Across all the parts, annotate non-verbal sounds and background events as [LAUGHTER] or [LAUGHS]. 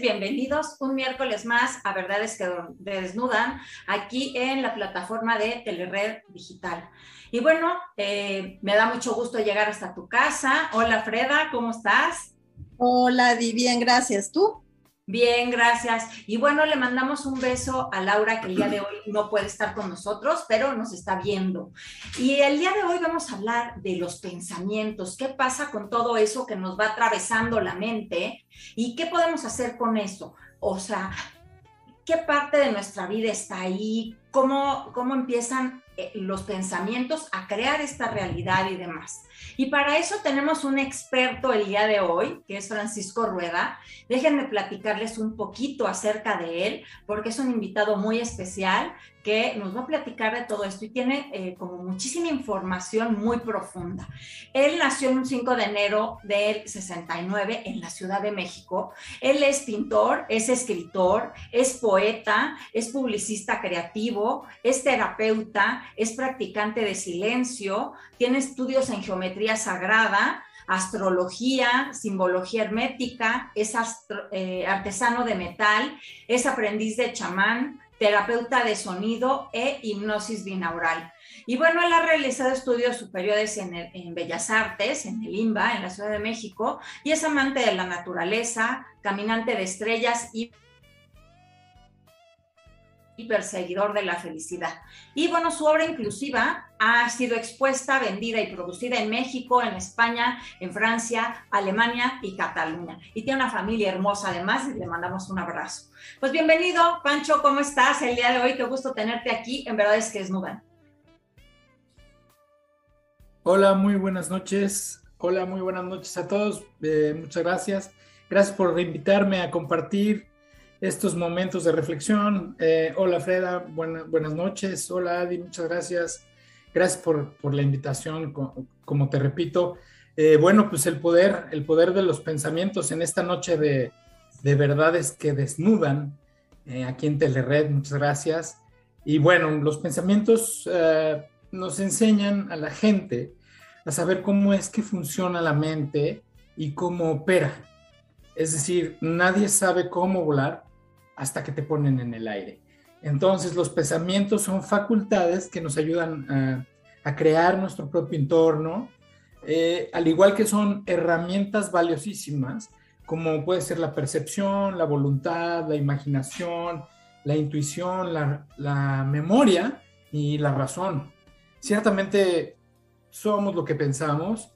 bienvenidos un miércoles más a Verdades que Desnudan, aquí en la plataforma de Telered Digital. Y bueno, eh, me da mucho gusto llegar hasta tu casa. Hola Freda, ¿cómo estás? Hola, Di, bien, gracias. ¿Tú? Bien, gracias. Y bueno, le mandamos un beso a Laura, que el día de hoy no puede estar con nosotros, pero nos está viendo. Y el día de hoy vamos a hablar de los pensamientos, qué pasa con todo eso que nos va atravesando la mente y qué podemos hacer con eso. O sea, qué parte de nuestra vida está ahí, cómo, cómo empiezan los pensamientos a crear esta realidad y demás. Y para eso tenemos un experto el día de hoy, que es Francisco Rueda. Déjenme platicarles un poquito acerca de él, porque es un invitado muy especial que nos va a platicar de todo esto y tiene eh, como muchísima información muy profunda. Él nació un 5 de enero del 69 en la Ciudad de México. Él es pintor, es escritor, es poeta, es publicista creativo, es terapeuta, es practicante de silencio, tiene estudios en geometría sagrada, astrología, simbología hermética, es eh, artesano de metal, es aprendiz de chamán, terapeuta de sonido e hipnosis binaural. Y bueno, él ha realizado estudios superiores en, Bellas Artes, en el IMBA, en la Ciudad de México, y es amante de la naturaleza, caminante de estrellas y y perseguidor de la felicidad. Y bueno, su obra inclusiva ha sido expuesta, vendida y producida en México, en España, en Francia, Alemania y Cataluña. Y tiene una familia hermosa además y le mandamos un abrazo. Pues bienvenido, Pancho, ¿cómo estás el día de hoy? Qué gusto tenerte aquí, en verdad es que es. Hola, muy buenas noches. Hola, muy buenas noches a todos. Eh, muchas gracias. Gracias por invitarme a compartir estos momentos de reflexión. Eh, hola Freda, buenas noches. Hola Adi, muchas gracias. Gracias por, la invitación, como, te repito. Eh, bueno, pues el poder, el poder de los pensamientos en esta noche de, verdades que desnudan eh, aquí en Telered, muchas gracias. Y bueno, los pensamientos nos enseñan a la gente a saber cómo es que funciona la mente y cómo opera. Es decir, nadie sabe cómo volar, hasta que te ponen en el aire. Entonces, los pensamientos son facultades que nos ayudan a, crear nuestro propio entorno, eh, al igual que son herramientas valiosísimas, como puede ser la percepción, la voluntad, la imaginación, la intuición, la, memoria y la razón. Ciertamente somos lo que pensamos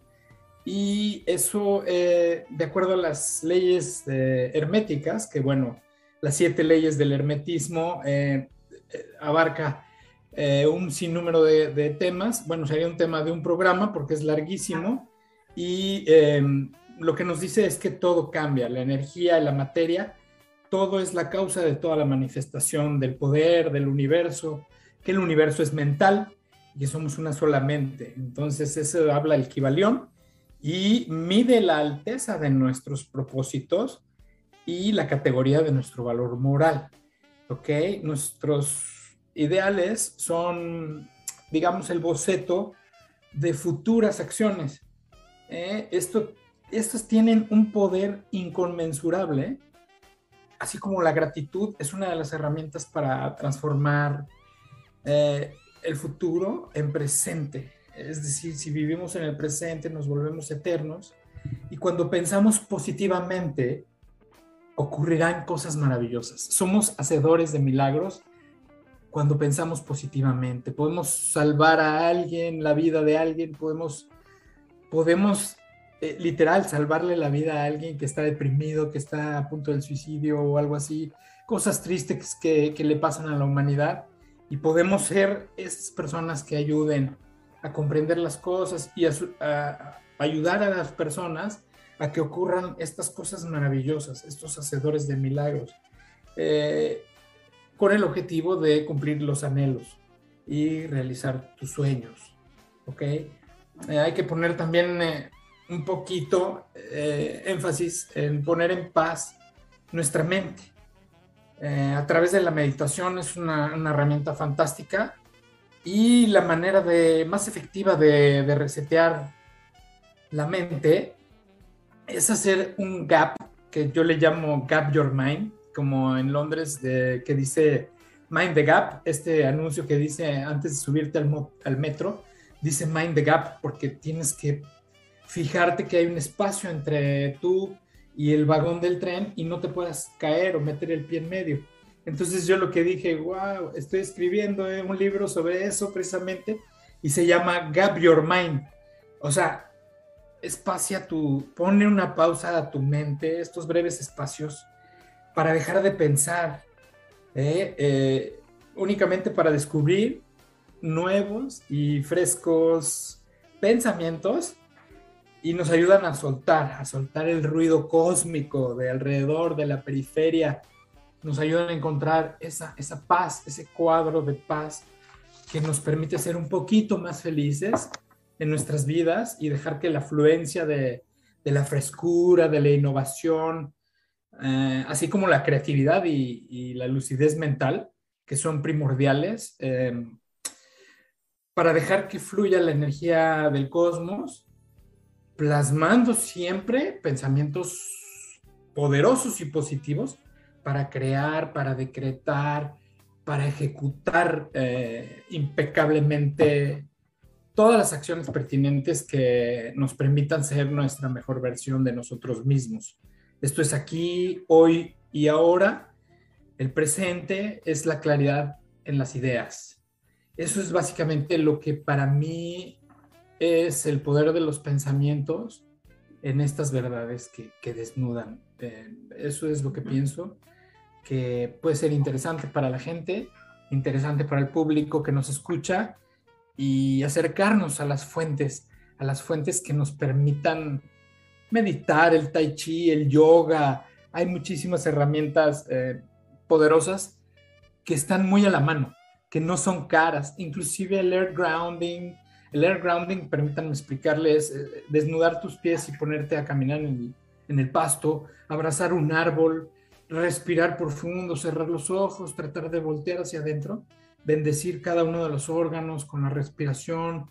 y eso, eh, de acuerdo a las leyes eh, herméticas, que bueno, las siete leyes del hermetismo, eh, eh, abarca eh, un sinnúmero de, temas. Bueno, sería un tema de un programa porque es larguísimo y em, lo que nos dice es que todo cambia, la energía, la materia, todo es la causa de toda la manifestación del poder, del universo, que el universo es mental y que somos una sola mente. Entonces, eso habla el Kibalión y mide la alteza de nuestros propósitos y la categoría de nuestro valor moral. ¿Ok? Nuestros ideales son, digamos, el boceto de futuras acciones. ¿eh? Esto, estos tienen un poder inconmensurable, así como la gratitud es una de las herramientas para transformar eh, el futuro en presente. Es decir, si vivimos en el presente, nos volvemos eternos. Y cuando pensamos positivamente, ocurrirán cosas maravillosas. Somos hacedores de milagros cuando pensamos positivamente. Podemos salvar a alguien, la vida de alguien, podemos, podemos eh, literal salvarle la vida a alguien que está deprimido, que está a punto del suicidio o algo así. Cosas tristes que, le pasan a la humanidad y podemos ser esas personas que ayuden a comprender las cosas y a ayudar a las personas a que ocurran estas cosas maravillosas, estos hacedores de milagros, eh, con el objetivo de cumplir los anhelos y realizar tus sueños. ¿Ok? Eh, hay que poner también eh, un poquito eh, énfasis en poner en paz nuestra mente. a través de la meditación es una, herramienta fantástica y la manera de, más efectiva de resetear la mente es hacer un gap que yo le llamo Gap Your Mind, como en Londres, que dice Mind the Gap, este anuncio que dice antes de subirte al, al metro, dice Mind the Gap porque tienes que fijarte que hay un espacio entre tú y el vagón del tren y no te puedas caer o meter el pie en medio. Entonces yo lo que dije, wow, estoy escribiendo eh, un libro sobre eso precisamente y se llama Gap Your Mind. O sea, espacia tu, pone una pausa a tu mente, estos breves espacios, para dejar de pensar, ¿eh? Eh, únicamente para descubrir nuevos y frescos pensamientos y nos ayudan a soltar, a soltar el ruido cósmico de alrededor, de la periferia, nos ayudan a encontrar esa, esa paz, ese cuadro de paz que nos permite ser un poquito más felices en nuestras vidas y dejar que la afluencia de, la frescura, de la innovación, eh, así como la creatividad y, la lucidez mental, que son primordiales, eh, para dejar que fluya la energía del cosmos, plasmando siempre pensamientos poderosos y positivos para crear, para decretar, para ejecutar eh, impecablemente todas las acciones pertinentes que nos permitan ser nuestra mejor versión de nosotros mismos. Esto es aquí, hoy y ahora. El presente es la claridad en las ideas. Eso es básicamente lo que para mí es el poder de los pensamientos en estas verdades que, desnudan. Eh, eso es lo que pienso, que puede ser interesante para la gente, interesante para el público que nos escucha y acercarnos a las fuentes, a las fuentes que nos permitan meditar, el tai chi, el yoga. Hay muchísimas herramientas eh, poderosas que están muy a la mano, que no son caras. Inclusive el air grounding. El air grounding, permítanme explicarles, eh, desnudar tus pies y ponerte a caminar en el pasto, abrazar un árbol, respirar profundo, cerrar los ojos, tratar de voltear hacia adentro bendecir cada uno de los órganos con la respiración,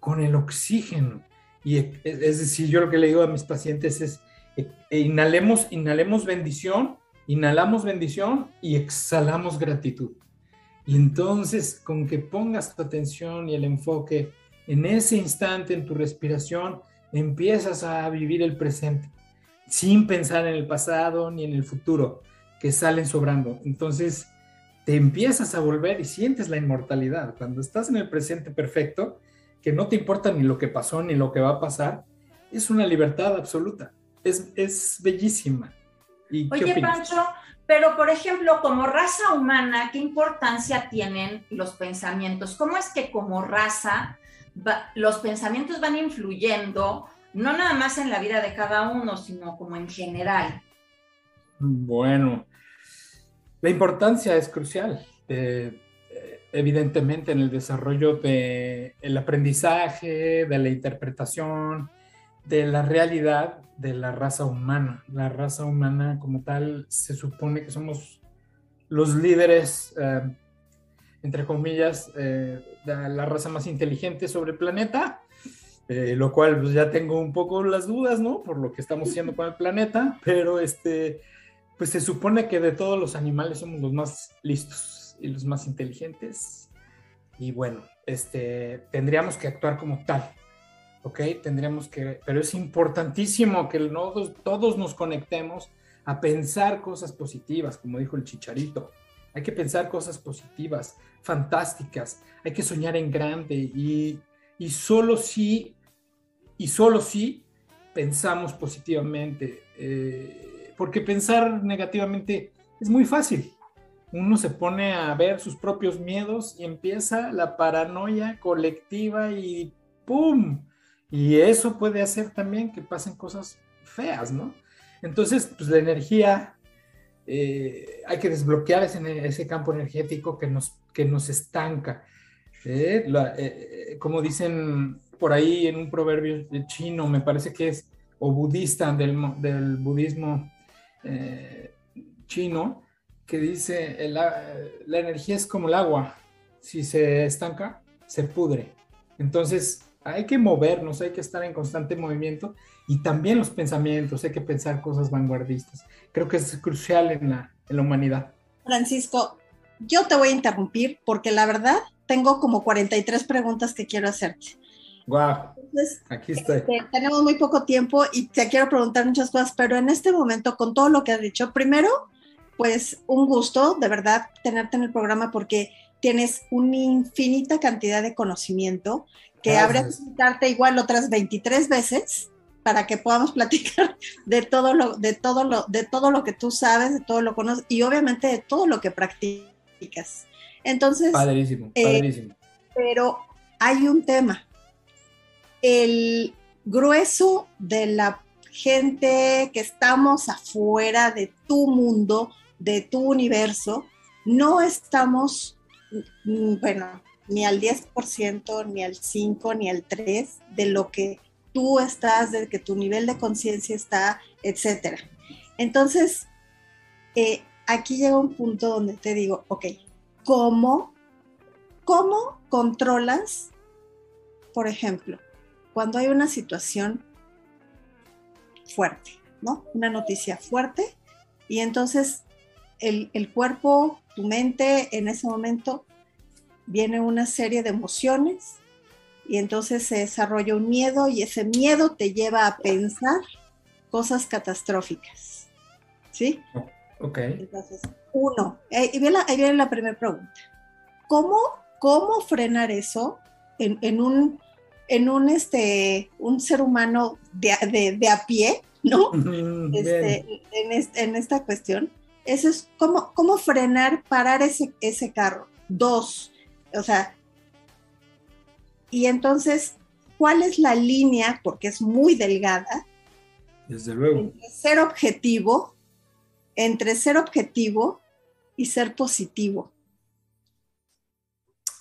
con el oxígeno. Y es decir, yo lo que le digo a mis pacientes es, e, e inhalemos, inhalemos bendición, inhalamos bendición y exhalamos gratitud. Y entonces, con que pongas tu atención y el enfoque en ese instante en tu respiración, empiezas a vivir el presente, sin pensar en el pasado ni en el futuro, que salen sobrando. Entonces, te empiezas a volver y sientes la inmortalidad. Cuando estás en el presente perfecto, que no te importa ni lo que pasó ni lo que va a pasar, es una libertad absoluta. Es, es bellísima. ¿Y Oye, Pancho, pero por ejemplo, como raza humana, ¿qué importancia tienen los pensamientos? ¿Cómo es que como raza los pensamientos van influyendo, no nada más en la vida de cada uno, sino como en general? Bueno, la importancia es crucial, eh, evidentemente, en el desarrollo del aprendizaje, de la interpretación, de la realidad de la raza humana. La raza humana como tal se supone que somos los líderes, eh, entre comillas, eh, de la raza más inteligente sobre el planeta, lo cual pues, ya tengo un poco las dudas, ¿no? Por lo que estamos haciendo con el planeta, pero este pues se supone que de todos los animales somos los más listos y los más inteligentes. Y bueno, este, tendríamos que actuar como tal, ¿ok? Tendríamos que, pero es importantísimo que todos, todos nos conectemos a pensar cosas positivas, como dijo el chicharito. Hay que pensar cosas positivas, fantásticas. Hay que soñar en grande y, y solo si, y solo si pensamos positivamente. Eh, porque pensar negativamente es muy fácil. Uno se pone a ver sus propios miedos y empieza la paranoia colectiva y ¡pum! Y eso puede hacer también que pasen cosas feas, ¿no? Entonces, pues la energía, eh, hay que desbloquear ese, campo energético que nos, que nos estanca. Eh, eh, como dicen por ahí en un proverbio chino, me parece que es, o budista del budismo chino, que dice, la energía es como el agua, si se estanca, se pudre. Entonces, hay que movernos, hay que estar en constante movimiento y también los pensamientos, hay que pensar cosas vanguardistas. Creo que es crucial en la, en la humanidad. Francisco, yo te voy a interrumpir porque la verdad tengo como 43 preguntas que quiero hacerte. Wow. Aquí estoy. Este, tenemos muy poco tiempo y te quiero preguntar muchas cosas, pero en este momento, con todo lo que has dicho, primero, pues un gusto de verdad tenerte en el programa porque tienes una infinita cantidad de conocimiento que habrá que visitarte igual otras 23 veces para que podamos [LAUGHS] platicar de todo lo de todo lo de todo lo que tú sabes, de todo lo conoces y obviamente de todo lo que practicas. Entonces, padrísimo, eh, padrísimo. pero hay un tema. El grueso de la gente que estamos afuera de tu mundo, de tu universo, no estamos Mm, bueno, ni al 10%, ni al 5%, ni al 3% de lo que tú estás, de que tu nivel de conciencia está, etcétera. Entonces, eh, aquí llega un punto donde te digo, ok, ¿cómo, cómo controlas, por ejemplo, cuando hay una situación fuerte, ¿no? Una noticia fuerte, y entonces el, el cuerpo tu mente en ese momento viene una serie de emociones y entonces se desarrolla un miedo y ese miedo te lleva a pensar cosas catastróficas. ¿Sí? Ok. Entonces, uno, ahí viene la, primera pregunta. ¿Cómo, ¿Cómo frenar eso en, un, en un, este, un ser humano de, de, a pie, ¿no? Este, en, en esta cuestión eso es cómo, cómo frenar, parar ese, ese carro. Dos, o sea, y entonces, ¿cuál es la línea? Porque es muy delgada. Desde luego. Entre ser objetivo, entre ser objetivo y ser positivo.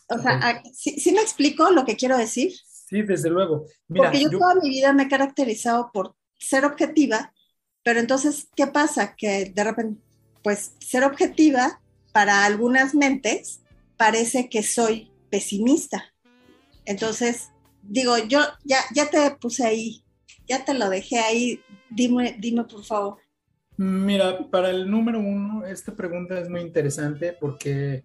O sea, ¿sí, me explico lo que quiero decir? Sí, desde luego. Porque yo, toda mi vida me he caracterizado por ser objetiva, pero entonces, ¿qué pasa? Que de repente pues ser objetiva para algunas mentes parece que soy pesimista. Entonces, digo, yo ya, ya te puse ahí, ya te lo dejé ahí, dime, dime por favor. Mira, para el número uno, esta pregunta es muy interesante porque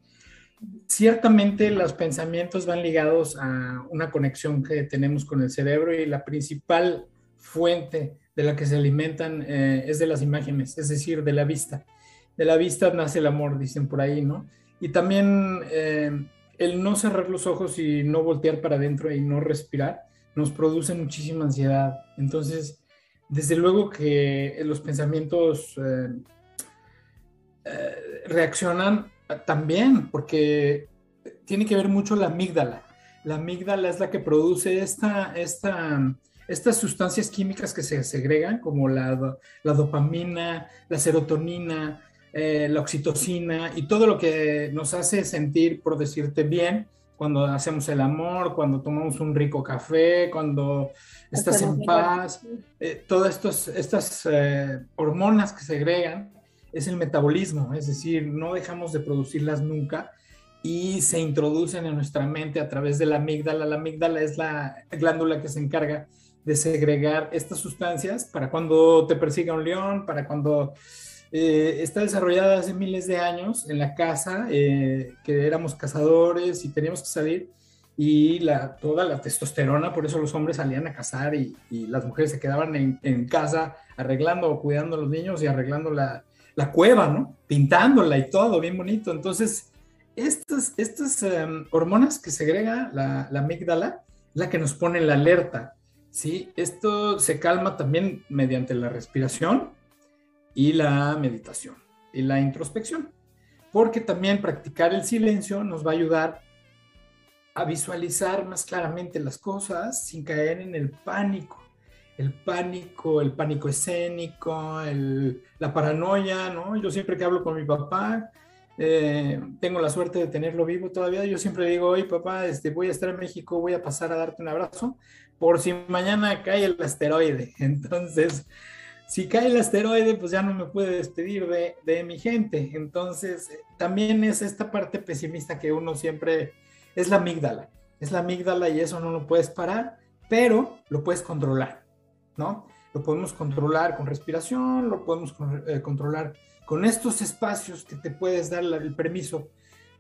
ciertamente los pensamientos van ligados a una conexión que tenemos con el cerebro y la principal fuente de la que se alimentan eh, es de las imágenes, es decir, de la vista de la vista nace el amor, dicen por ahí, ¿no? Y también eh, el no cerrar los ojos y no voltear para adentro y no respirar nos produce muchísima ansiedad. Entonces, desde luego que los pensamientos eh, reaccionan también porque tiene que ver mucho la amígdala. La amígdala es la que produce esta, esta, estas sustancias químicas que se segregan, como la, la dopamina, la serotonina, eh, la oxitocina y todo lo que nos hace sentir, por decirte bien, cuando hacemos el amor, cuando tomamos un rico café, cuando estás en paz, eh, todas estas eh, hormonas que se agregan es el metabolismo, es decir, no dejamos de producirlas nunca y se introducen en nuestra mente a través de la amígdala. La amígdala es la glándula que se encarga de segregar estas sustancias para cuando te persiga un león, para cuando eh, está desarrollada hace miles de años en la casa, eh, que éramos cazadores y teníamos que salir, y la, toda la testosterona, por eso los hombres salían a cazar y, las mujeres se quedaban en, casa arreglando o cuidando a los niños y arreglando la, la, cueva, ¿no? Pintándola y todo, bien bonito. Entonces, estas, estas em, hormonas que segrega la, la amígdala, la que nos pone la alerta, ¿sí? Esto se calma también mediante la respiración, y la meditación y la introspección, porque también practicar el silencio nos va a ayudar a visualizar más claramente las cosas sin caer en el pánico. El pánico, el pánico escénico, la paranoia, ¿no? Yo siempre que hablo con mi papá, Eh, tengo la suerte de tenerlo vivo todavía. Yo siempre digo, oye papá, este, voy a estar en México, voy a pasar a darte un abrazo por si mañana cae el asteroide. [LAUGHS] Entonces, si cae el asteroide, pues ya no me puede despedir de, de mi gente. Entonces, también es esta parte pesimista que uno siempre, es la amígdala, es la amígdala y eso no lo puedes parar, pero lo puedes controlar, ¿no? Lo podemos controlar con respiración, lo podemos eh, controlar con estos espacios que te puedes dar el permiso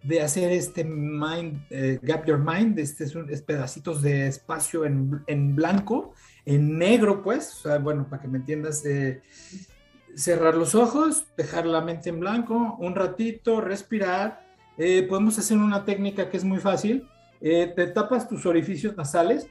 de hacer este mind, eh, gap your mind, este es, pedacitos de espacio en, en, blanco, en negro, pues, o sea, bueno, para que me entiendas, eh, cerrar los ojos, dejar la mente en blanco, un ratito, respirar. Eh, podemos hacer una técnica que es muy fácil. te tapas tus orificios nasales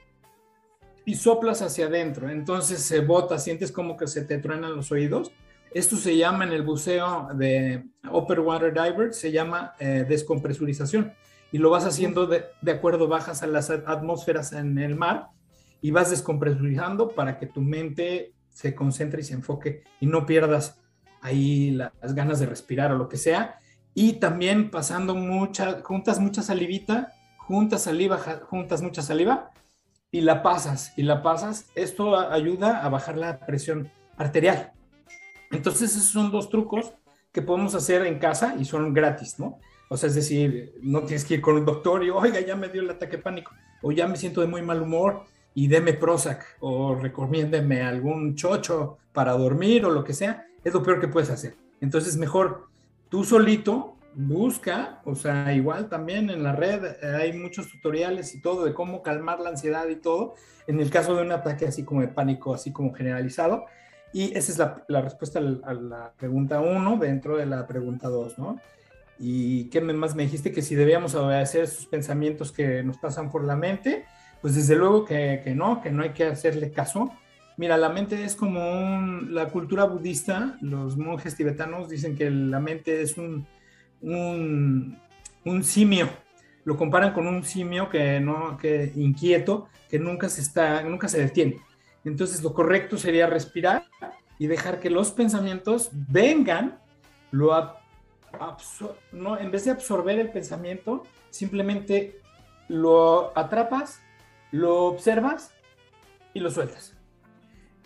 y soplas hacia adentro. Entonces se bota, sientes como que se te truenan los oídos esto se llama en el buceo de Upper Water Diver, se llama eh, descompresurización. Y lo vas haciendo de, acuerdo, bajas a las atmósferas en el mar y vas descompresurizando para que tu mente se concentre y se enfoque y no pierdas ahí las ganas de respirar o lo que sea. Y también pasando mucha, juntas mucha salivita, juntas saliva, juntas mucha saliva y la pasas y la pasas. Esto ayuda a bajar la presión arterial. Entonces, esos son dos trucos que podemos hacer en casa y son gratis, ¿no? O sea, es decir, no tienes que ir con un doctor y, oiga, ya me dio el ataque pánico, o ya me siento de muy mal humor y deme Prozac, o recomiéndeme algún chocho para dormir o lo que sea, es lo peor que puedes hacer. Entonces, mejor tú solito busca, o sea, igual también en la red eh, hay muchos tutoriales y todo de cómo calmar la ansiedad y todo, en el caso de un ataque así como de pánico, así como generalizado, y esa es la, respuesta a la pregunta 1 dentro de la pregunta 2, ¿no? ¿Y qué más me dijiste? Que si debíamos obedecer esos pensamientos que nos pasan por la mente, pues desde luego que, que no, que no hay que hacerle caso. Mira, la mente es como un, la cultura budista, los monjes tibetanos dicen que la mente es un, un, simio, lo comparan con un simio que no, que inquieto, que nunca se está, nunca se detiene. Entonces lo correcto sería respirar y dejar que los pensamientos vengan, lo no, en vez de absorber el pensamiento, simplemente lo atrapas, lo observas y lo sueltas.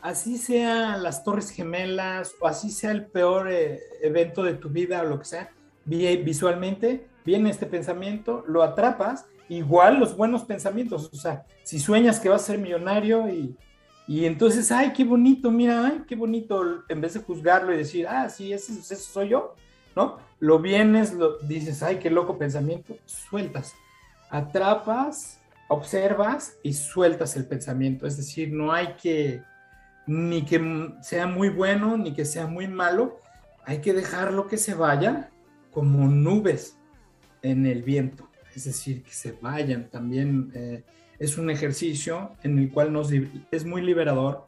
Así sean las torres gemelas o así sea el peor eh, evento de tu vida o lo que sea, visualmente viene este pensamiento, lo atrapas, igual los buenos pensamientos, o sea, si sueñas que vas a ser millonario y y entonces, ay, qué bonito, mira, ay, qué bonito, en vez de juzgarlo y decir, ah, sí, ese, ese soy yo, ¿no? Lo vienes, lo dices, ay, qué loco pensamiento, sueltas, atrapas, observas y sueltas el pensamiento. Es decir, no hay que, ni que sea muy bueno, ni que sea muy malo, hay que dejarlo que se vaya como nubes en el viento. Es decir, que se vayan también. Eh, es un ejercicio en el cual nos, es muy liberador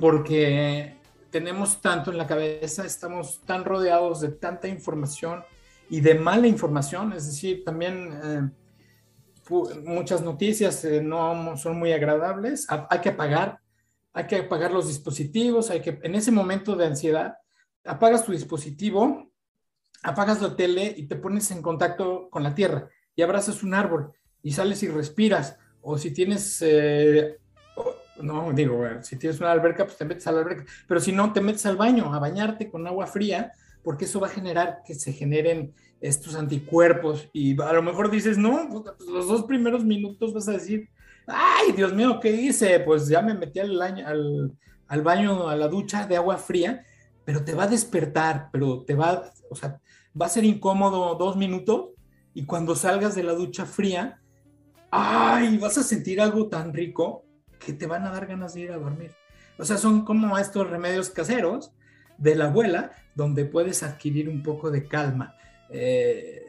porque tenemos tanto en la cabeza, estamos tan rodeados de tanta información y de mala información, es decir, también eh, muchas noticias eh, no son muy agradables, hay que apagar, hay que apagar los dispositivos, hay que, en ese momento de ansiedad, apagas tu dispositivo, apagas la tele y te pones en contacto con la tierra y abrazas un árbol y sales y respiras. O si tienes, eh, no, digo, si tienes una alberca, pues te metes a la alberca. Pero si no, te metes al baño a bañarte con agua fría, porque eso va a generar que se generen estos anticuerpos. Y a lo mejor dices, no, pues, los dos primeros minutos vas a decir, ay, Dios mío, ¿qué hice? Pues ya me metí al, al, al baño, a la ducha de agua fría, pero te va a despertar, pero te va, o sea, va a ser incómodo dos minutos y cuando salgas de la ducha fría, ay, vas a sentir algo tan rico que te van a dar ganas de ir a dormir. O sea, son como estos remedios caseros de la abuela, donde puedes adquirir un poco de calma, eh,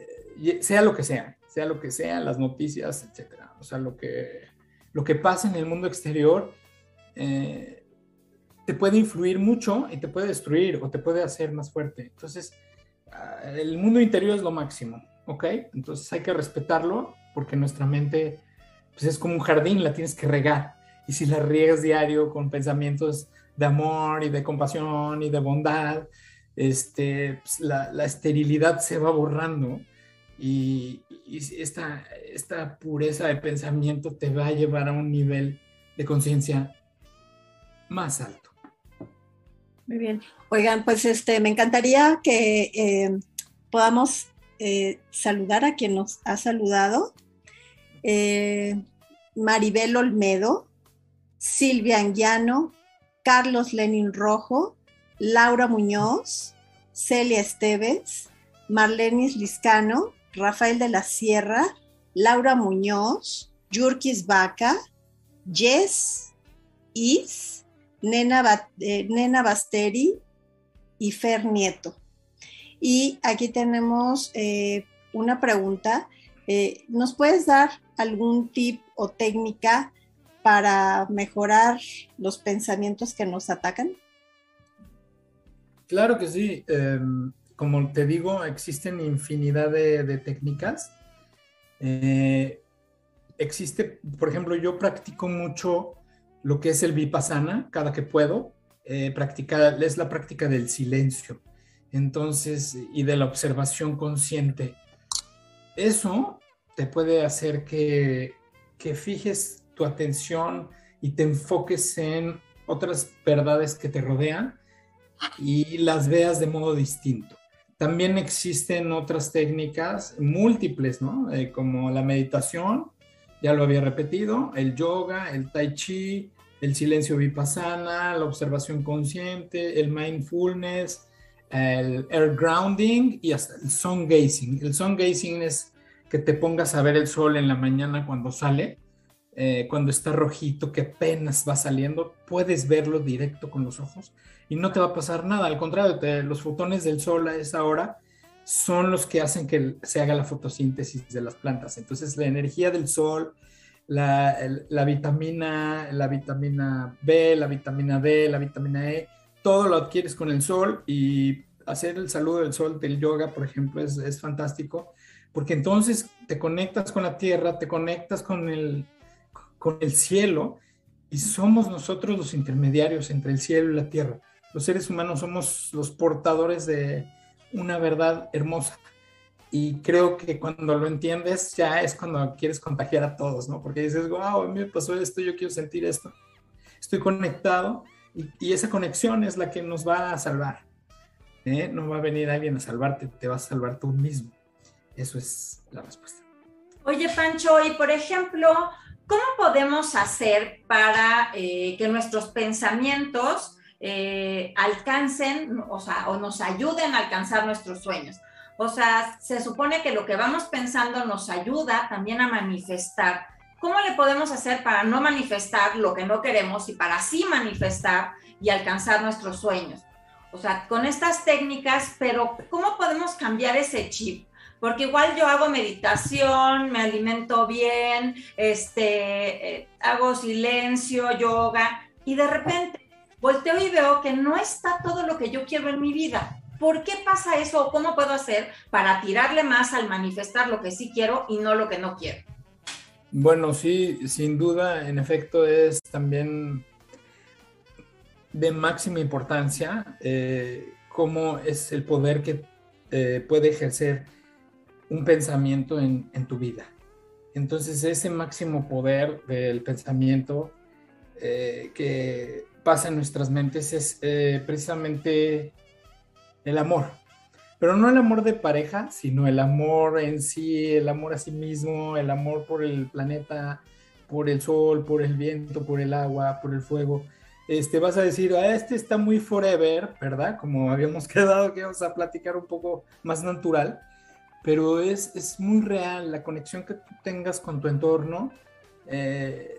sea lo que sea, sea lo que sea, las noticias, etcétera. O sea, lo que, lo que pasa en el mundo exterior eh, te puede influir mucho y te puede destruir o te puede hacer más fuerte. Entonces, el mundo interior es lo máximo, ¿ok? Entonces hay que respetarlo porque nuestra mente pues es como un jardín, la tienes que regar. Y si la riegas diario con pensamientos de amor y de compasión y de bondad, este, pues, la, esterilidad se va borrando y, esta, esta pureza de pensamiento te va a llevar a un nivel de conciencia más alto. Muy bien. Oigan, pues este, me encantaría que eh, podamos eh, saludar a quien nos ha saludado. Eh, Maribel Olmedo, Silvia Anguiano, Carlos Lenin Rojo, Laura Muñoz, Celia Esteves, Marlenis Liscano, Rafael de la Sierra, Laura Muñoz, Yurkis Vaca, Jess Is, Nena, eh, Nena Basteri y Fer Nieto. Y aquí tenemos eh, una pregunta. Eh, ¿Nos puedes dar algún tip o técnica para mejorar los pensamientos que nos atacan? Claro que sí. Em, como te digo, existen infinidad de, técnicas. Existe, por ejemplo, yo practico mucho lo que es el vipassana cada que puedo. Eh, practicar, es la práctica del silencio. Entonces, y de la observación consciente. Eso te puede hacer que, que fijes tu atención y te enfoques en otras verdades que te rodean y las veas de modo distinto. También existen otras técnicas múltiples, ¿no? Eh, como la meditación, ya lo había repetido, el yoga, el tai chi, el silencio vipassana, la observación consciente, el mindfulness, el air grounding y hasta el sun gazing. El sun gazing es que te pongas a ver el sol en la mañana cuando sale, eh, cuando está rojito, que apenas va saliendo, puedes verlo directo con los ojos y no te va a pasar nada. Al contrario, los fotones del sol a esa hora son los que hacen que se haga la fotosíntesis de las plantas. Entonces, la energía del sol, la, la, vitamina, la vitamina B, la vitamina D, la vitamina E, todo lo adquieres con el sol y hacer el saludo del sol del yoga, por ejemplo, es, es fantástico, porque entonces te conectas con la tierra, te conectas con el, con el cielo y somos nosotros los intermediarios entre el cielo y la tierra los seres humanos somos los portadores de una verdad hermosa. Y creo que cuando lo entiendes ya es cuando quieres contagiar a todos, ¿no? Porque dices, wow, a mí me pasó esto, yo quiero sentir esto. Estoy conectado y, esa conexión es la que nos va a salvar. ¿eh? No va a venir alguien a salvarte, te vas a salvar tú mismo. Eso es la respuesta. Oye, Pancho, y por ejemplo, ¿cómo podemos hacer para eh, que nuestros pensamientos eh, alcancen, o sea, o nos ayuden a alcanzar nuestros sueños. O sea, se supone que lo que vamos pensando nos ayuda también a manifestar. ¿Cómo le podemos hacer para no manifestar lo que no queremos y para sí manifestar y alcanzar nuestros sueños? O sea, con estas técnicas, pero ¿cómo podemos cambiar ese chip? Porque igual yo hago meditación, me alimento bien, este, eh, hago silencio, yoga, y de repente volteo y veo que no está todo lo que yo quiero en mi vida. ¿Por qué pasa eso cómo puedo hacer para tirarle más al manifestar lo que sí quiero y no lo que no quiero? Bueno, sí, sin duda, en efecto, es también de máxima importancia eh, cómo es el poder que eh, puede ejercer un pensamiento en, en, tu vida. Entonces, ese máximo poder del pensamiento eh, que pasa en nuestras mentes es eh, precisamente el amor. Pero no el amor de pareja, sino el amor en sí, el amor a sí mismo, el amor por el planeta, por el sol, por el viento, por el agua, por el fuego. Este, vas a decir, ah, este está muy forever, ¿verdad? Como habíamos [LAUGHS] quedado que vamos a platicar un poco más natural, pero es, es muy real la conexión que tú tengas con tu entorno. Eh,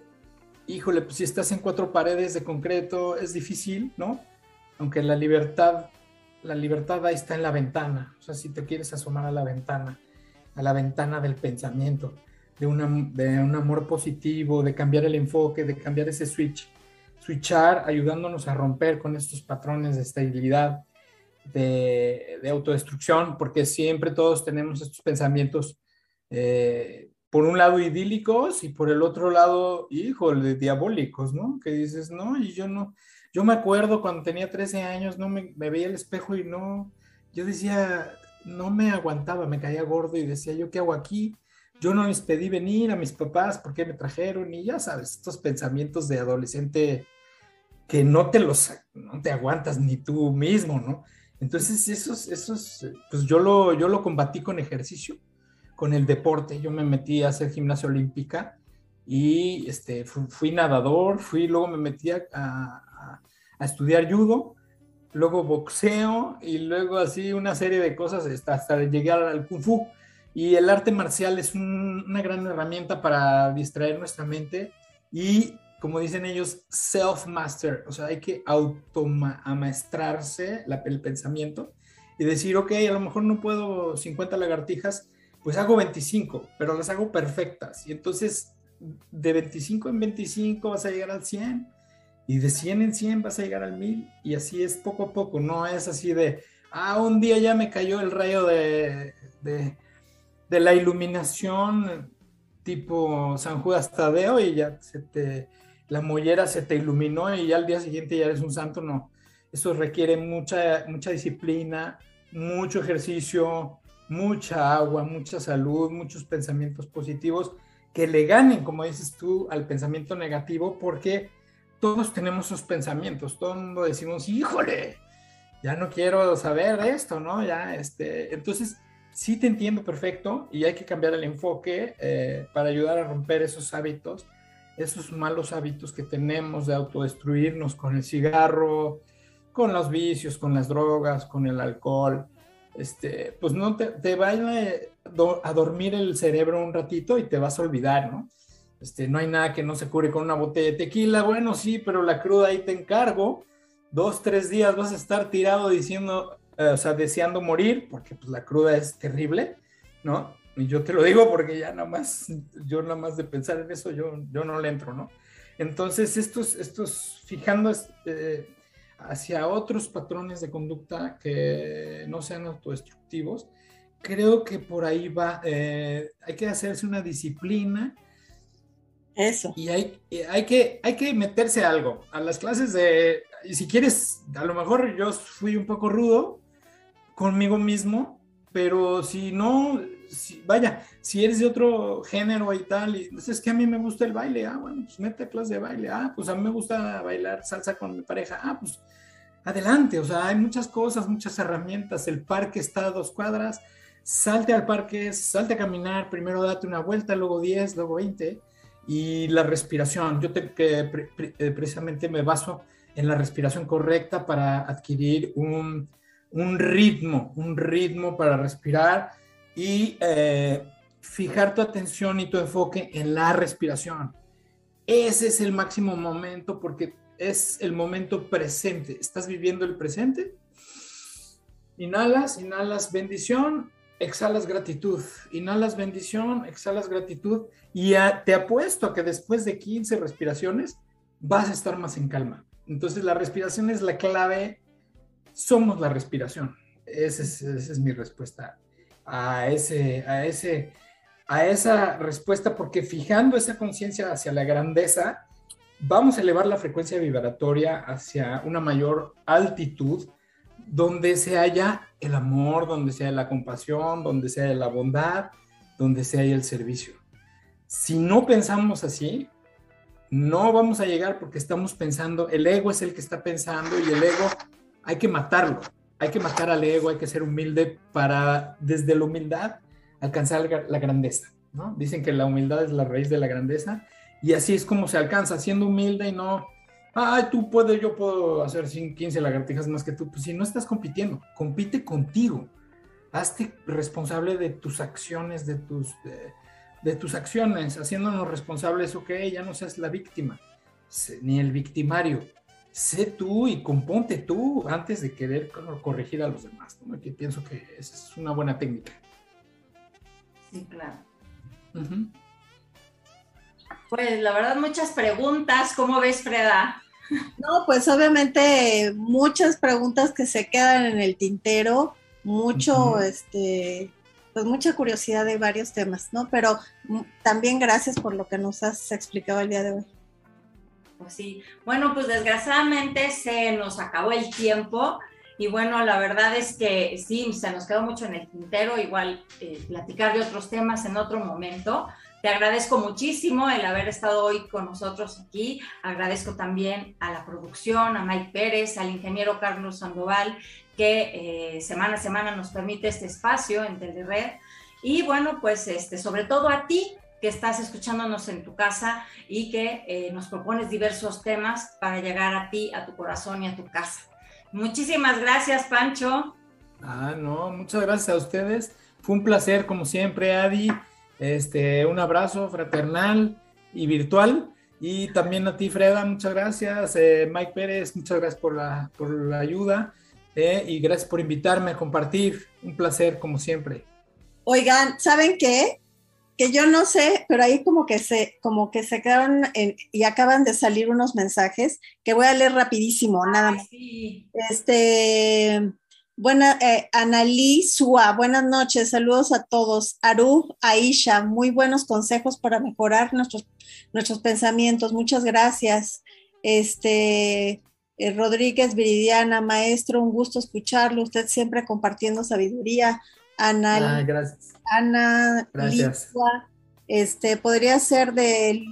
híjole, pues si estás en cuatro paredes de concreto es difícil, ¿no? Aunque la libertad, la libertad ahí está en la ventana, o sea, si te quieres asomar a la ventana, a la ventana del pensamiento, de, de un amor positivo, de cambiar el enfoque, de cambiar ese switch, switchar, ayudándonos a romper con estos patrones de estabilidad, de, autodestrucción, porque siempre todos tenemos estos pensamientos eh, por un lado idílicos y por el otro lado, híjole, diabólicos, ¿no? Que dices, no, y yo no, yo me acuerdo cuando tenía 13 años, no me, veía el espejo y no, yo decía, no me aguantaba, me caía gordo y decía, ¿yo qué hago aquí? Yo no les pedí venir a mis papás, ¿por qué me trajeron? Y ya sabes, estos pensamientos de adolescente que no te los, no te aguantas ni tú mismo, ¿no? Entonces, esos, esos, pues yo lo, yo lo combatí con ejercicio, con el deporte. Yo me metí a hacer gimnasia olímpica y este, fui, nadador, fui, luego me metí a, estudiar judo, luego boxeo y luego así una serie de cosas hasta, hasta llegar al kung fu. Y el arte marcial es una gran herramienta para distraer nuestra mente y como dicen ellos, self-master, o sea, hay que autoamaestrarse el pensamiento y decir, ok, a lo mejor no puedo 50 lagartijas, pues hago 25, pero las hago perfectas. Y entonces, de 25 en 25 vas a llegar al 100, y de 100 en 100 vas a llegar al 1000, y así es poco a poco, no es así de, ah, un día ya me cayó el rayo de, de, de la iluminación tipo San Judas Tadeo y ya se te la mollera se te iluminó y ya al día siguiente ya eres un santo, no. Eso requiere mucha, mucha disciplina, mucho ejercicio, mucha agua, mucha salud, muchos pensamientos positivos que le ganen, como dices tú, al pensamiento negativo, porque todos tenemos esos pensamientos, todo el mundo decimos, híjole, ya no quiero saber esto, ¿no? Ya, este, entonces, sí te entiendo perfecto y hay que cambiar el enfoque eh, para ayudar a romper esos hábitos esos malos hábitos que tenemos de autodestruirnos con el cigarro, con los vicios, con las drogas, con el alcohol, este, pues no te, te va a dormir el cerebro un ratito y te vas a olvidar, ¿no? Este, no hay nada que no se cure con una botella de tequila, bueno, sí, pero la cruda ahí te encargo, dos, tres días vas a estar tirado diciendo, eh, o sea, deseando morir, porque pues la cruda es terrible, ¿no? Y yo te lo digo porque ya nada más, yo nada más de pensar en eso, yo, yo no le entro, ¿no? Entonces, estos, estos fijando este, hacia otros patrones de conducta que no sean autodestructivos, creo que por ahí va, eh, hay que hacerse una disciplina. Eso. Y hay, hay, que, hay que meterse algo. A las clases de, y si quieres, a lo mejor yo fui un poco rudo conmigo mismo, pero si no, vaya, si eres de otro género y tal, y es que a mí me gusta el baile, ah, bueno, pues mete clase de baile, ah, pues a mí me gusta bailar salsa con mi pareja, ah, pues adelante, o sea, hay muchas cosas, muchas herramientas, el parque está a dos cuadras, salte al parque, salte a caminar, primero date una vuelta, luego 10, luego 20, y la respiración, yo te, que eh, precisamente me baso en la respiración correcta para adquirir un, un ritmo, un ritmo para respirar y eh, fijar tu atención y tu enfoque en la respiración. Ese es el máximo momento porque es el momento presente. Estás viviendo el presente. Inhalas, inhalas bendición, exhalas gratitud. Inhalas bendición, exhalas gratitud. Y te apuesto a que después de 15 respiraciones vas a estar más en calma. Entonces la respiración es la clave. Somos la respiración. Esa es, esa es mi respuesta a, ese, a, ese, a esa respuesta, porque fijando esa conciencia hacia la grandeza, vamos a elevar la frecuencia vibratoria hacia una mayor altitud, donde se haya el amor, donde se haya la compasión, donde se haya la bondad, donde se haya el servicio. Si no pensamos así, no vamos a llegar porque estamos pensando, el ego es el que está pensando y el ego hay que matarlo hay que matar al ego, hay que ser humilde para desde la humildad alcanzar la grandeza, ¿no? Dicen que la humildad es la raíz de la grandeza y así es como se alcanza, siendo humilde y no, ay, tú puedes, yo puedo hacer 15 lagartijas más que tú, pues si no estás compitiendo, compite contigo, hazte responsable de tus acciones, de tus, de, tus acciones, haciéndonos responsables, ok, ya no seas la víctima, ni el victimario, sé tú y componte tú antes de querer corregir a los demás. ¿no? Que pienso que esa es una buena técnica. Sí, claro. Pues la verdad, muchas preguntas. ¿Cómo ves, Freda? [LAUGHS] No, pues obviamente muchas preguntas que se quedan en el tintero, mucho, este, pues mucha curiosidad de varios temas, ¿no? Pero mm, también gracias por lo que nos has explicado el día de hoy. Pues bueno, pues desgraciadamente se nos acabó el tiempo y bueno, la verdad es que sí, se nos quedó mucho en el tintero, igual eh, platicar de otros temas en otro momento. Te agradezco muchísimo el haber estado hoy con nosotros aquí. Agradezco también a la producción, a Mike Pérez, al ingeniero Carlos Sandoval, que eh, semana a semana nos permite este espacio en Telered. Y bueno, pues este, sobre todo a ti que estás escuchándonos en tu casa y que eh, nos propones diversos temas para llegar a ti, a tu corazón y a tu casa. Muchísimas gracias, Pancho. Ah, no, muchas gracias a ustedes. Fue un placer, como siempre, Adi. Este, un abrazo fraternal y virtual. Y también a ti, Freda, muchas gracias. Eh, Mike Pérez, muchas gracias por la, por la ayuda. Eh, y gracias por invitarme a compartir. Un placer, como siempre. Oigan, ¿saben qué? Que yo no sé, pero ahí como que se, como que se quedaron y acaban de salir unos mensajes que voy a leer rapidísimo, nada más. Este, buena, eh, Analí Sua, buenas noches, saludos a todos. Aru, Aisha, muy buenos consejos para mejorar nuestros, nuestros pensamientos, muchas gracias. Este, eh, Rodríguez Viridiana, maestro, un gusto escucharlo, usted siempre compartiendo sabiduría. Ana, ah, gracias. Ana gracias. este, podría ser de,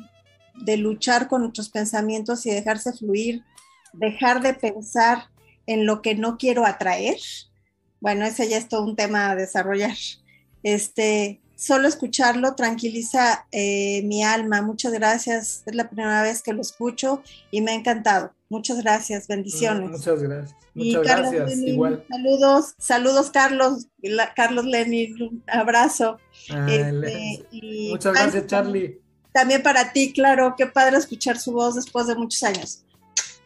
de luchar con nuestros pensamientos y dejarse fluir, dejar de pensar en lo que no quiero atraer. Bueno, ese ya es todo un tema a desarrollar. Este, solo escucharlo tranquiliza eh, mi alma. Muchas gracias. Es la primera vez que lo escucho y me ha encantado. Muchas gracias. Bendiciones. Muchas gracias. Muchas gracias. Igual. Saludos, saludos, Carlos. Carlos Lenin, un abrazo. Ah, este, muchas gracias, Charlie. También para ti, claro. Qué padre escuchar su voz después de muchos años.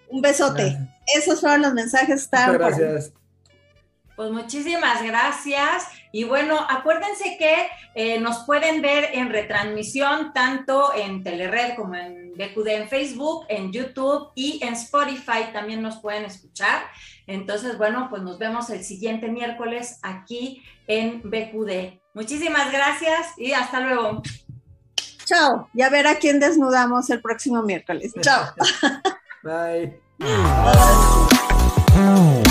Un besote. Esos fueron los mensajes. Muchas gracias. Pues muchísimas gracias. Y bueno, acuérdense que eh, nos pueden ver en retransmisión tanto en Telered como en BQD en Facebook, en YouTube y en Spotify también nos pueden escuchar. Entonces, bueno, pues nos vemos el siguiente miércoles aquí en BQD. Muchísimas gracias y hasta luego. Chao. Y a ver a quién desnudamos el próximo miércoles. Chao. [LAUGHS] Bye. Bye.